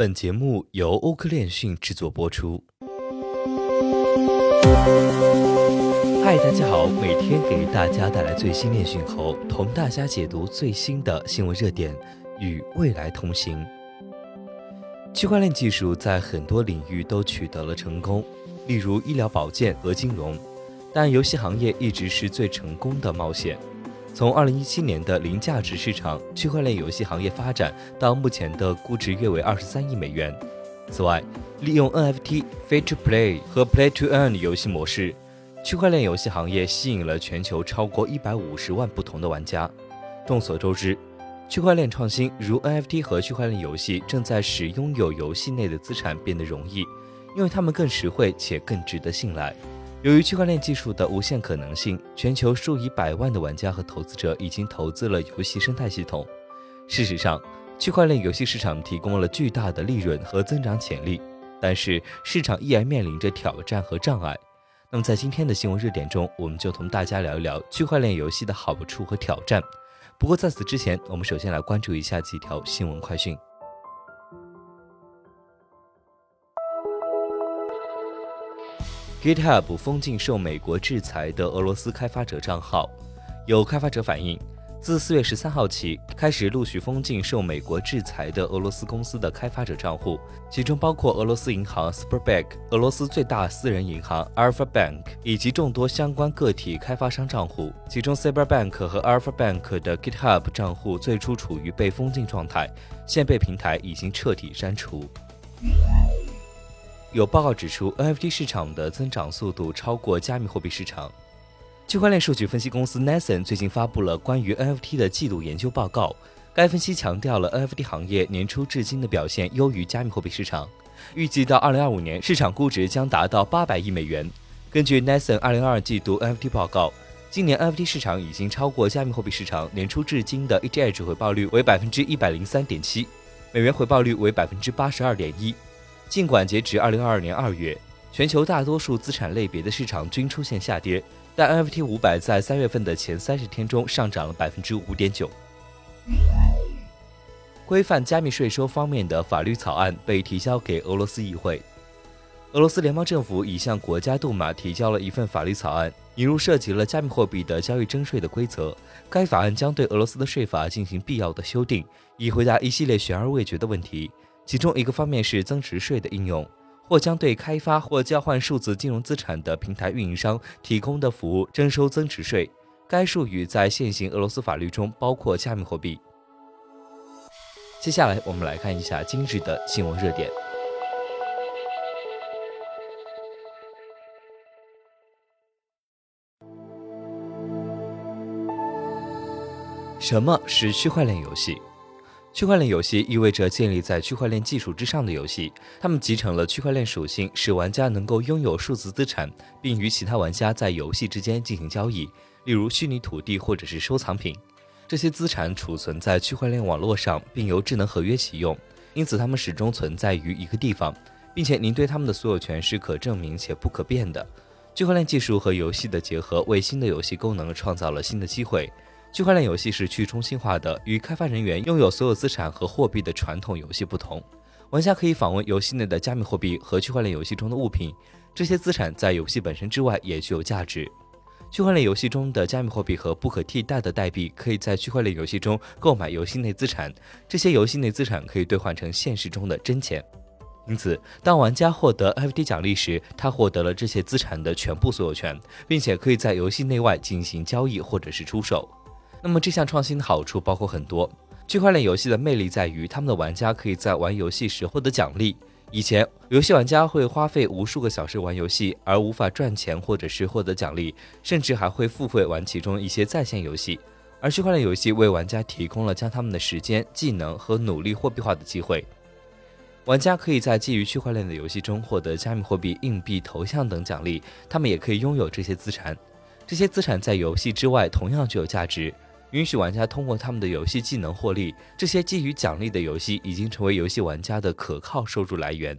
本节目由欧科链讯制作播出。嗨，大家好，每天给大家带来最新链讯后，同大家解读最新的新闻热点，与未来同行。区块链技术在很多领域都取得了成功，例如医疗保健和金融，但游戏行业一直是最成功的冒险。从2017年的零价值市场，区块链游戏行业发展到目前的估值约为23亿美元。此外，利用 NFT、Free to Play 和 Play to Earn 游戏模式，区块链游戏行业吸引了全球超过150万不同的玩家。众所周知，区块链创新如 NFT 和区块链游戏正在使拥有游戏内的资产变得容易，因为它们更实惠且更值得信赖。由于区块链技术的无限可能性，全球数以百万的玩家和投资者已经投资了游戏生态系统。事实上，区块链游戏市场提供了巨大的利润和增长潜力，但是市场依然面临着挑战和障碍。那么，在今天的新闻热点中，我们就同大家聊一聊区块链游戏的好处和挑战。不过，在此之前，我们首先来关注一下几条新闻快讯。GitHub 封禁受美国制裁的俄罗斯开发者账号，有开发者反映，自四月十三号起开始陆续封禁受美国制裁的俄罗斯公司的开发者账户，其中包括俄罗斯银行 Sberbank、俄罗斯最大私人银行 Alfa Bank 以及众多相关个体开发商账户。其中 Sberbank 和 Alfa Bank 的 GitHub 账户最初处于被封禁状态，现被平台已经彻底删除。有报告指出，NFT 市场的增长速度超过加密货币市场。区块链数据分析公司 Nathan 最近发布了关于 NFT 的季度研究报告。该分析强调了 NFT 行业年初至今的表现优于加密货币市场，预计到2025年市场估值将达到800亿美元。根据 Nathan 2022季度 NFT 报告，今年 NFT 市场已经超过加密货币市场年初至今的 ETH 回报率为103.7%，美元回报率为82.1%。尽管截止二零二二年二月，全球大多数资产类别的市场均出现下跌，但 NFT 五百在三月份的前三十天中上涨了百分之五点九。规范加密税收方面的法律草案被提交给俄罗斯议会。俄罗斯联邦政府已向国家杜马提交了一份法律草案，引入涉及了加密货币的交易征税的规则。该法案将对俄罗斯的税法进行必要的修订，以回答一系列悬而未决的问题。其中一个方面是增值税的应用，或将对开发或交换数字金融资产的平台运营商提供的服务征收增值税。该术语在现行俄罗斯法律中包括加密货币。接下来我们来看一下今日的新闻热点。什么是区块链游戏？区块链游戏意味着建立在区块链技术之上的游戏，它们集成了区块链属性，使玩家能够拥有数字资产，并与其他玩家在游戏之间进行交易，例如虚拟土地或者是收藏品。这些资产储存在区块链网络上，并由智能合约启用，因此它们始终存在于一个地方，并且您对它们的所有权是可证明且不可变的。区块链技术和游戏的结合，为新的游戏功能创造了新的机会。区块链游戏是去中心化的，与开发人员拥有所有资产和货币的传统游戏不同。玩家可以访问游戏内的加密货币和区块链游戏中的物品，这些资产在游戏本身之外也具有价值。区块链游戏中的加密货币和不可替代的代币可以在区块链游戏中购买游戏内资产，这些游戏内资产可以兑换成现实中的真钱。因此，当玩家获得 FT 奖励时，他获得了这些资产的全部所有权，并且可以在游戏内外进行交易或者是出售。那么这项创新的好处包括很多。区块链游戏的魅力在于，他们的玩家可以在玩游戏时获得奖励。以前，游戏玩家会花费无数个小时玩游戏，而无法赚钱或者是获得奖励，甚至还会付费玩其中一些在线游戏。而区块链游戏为玩家提供了将他们的时间、技能和努力货币化的机会。玩家可以在基于区块链的游戏中获得加密货币、硬币、头像等奖励，他们也可以拥有这些资产。这些资产在游戏之外同样具有价值。允许玩家通过他们的游戏技能获利，这些基于奖励的游戏已经成为游戏玩家的可靠收入来源。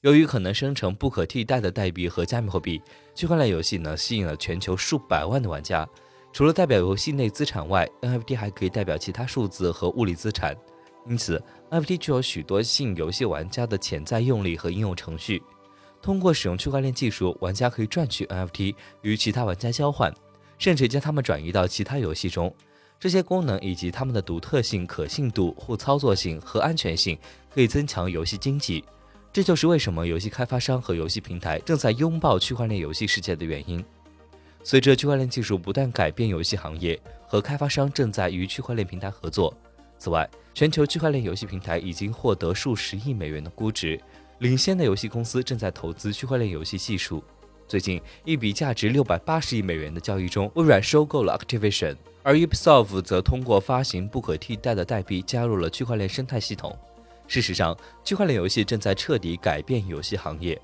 由于可能生成不可替代的代币和加密货币，区块链游戏呢吸引了全球数百万的玩家。除了代表游戏内资产外，NFT 还可以代表其他数字和物理资产。因此，NFT 具有许多吸引游戏玩家的潜在用例和应用程序。通过使用区块链技术，玩家可以赚取 NFT 与其他玩家交换，甚至将它们转移到其他游戏中。这些功能以及它们的独特性、可信度、互操作性和安全性，可以增强游戏经济。这就是为什么游戏开发商和游戏平台正在拥抱区块链游戏世界的原因。随着区块链技术不断改变游戏行业，和开发商正在与区块链平台合作。此外，全球区块链游戏平台已经获得数十亿美元的估值，领先的游戏公司正在投资区块链游戏技术。最近，一笔价值六百八十亿美元的交易中，微软收购了 Activision。而 Ubisoft 则通过发行不可替代的代币加入了区块链生态系统。事实上，区块链游戏正在彻底改变游戏行业。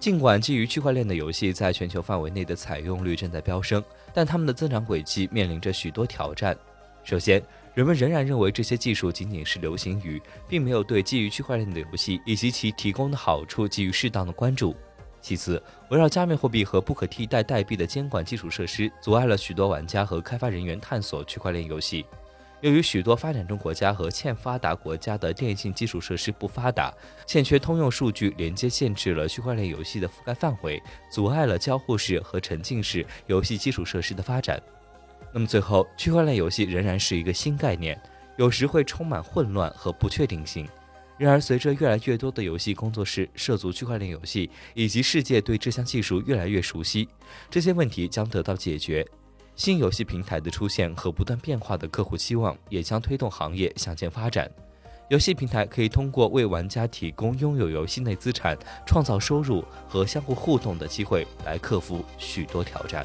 尽管基于区块链的游戏在全球范围内的采用率正在飙升，但它们的增长轨迹面临着许多挑战。首先，人们仍然认为这些技术仅仅是流行语，并没有对基于区块链的游戏以及其提供的好处给予适当的关注。其次，围绕加密货币和不可替代代币的监管基础设施，阻碍了许多玩家和开发人员探索区块链游戏。由于许多发展中国家和欠发达国家的电信基础设施不发达，欠缺通用数据连接，限制了区块链游戏的覆盖范围，阻碍了交互式和沉浸式游戏基础设施的发展。那么最后，区块链游戏仍然是一个新概念，有时会充满混乱和不确定性。然而，随着越来越多的游戏工作室涉足区块链游戏，以及世界对这项技术越来越熟悉，这些问题将得到解决。新游戏平台的出现和不断变化的客户期望，也将推动行业向前发展。游戏平台可以通过为玩家提供拥有游戏内资产、创造收入和相互互动的机会，来克服许多挑战。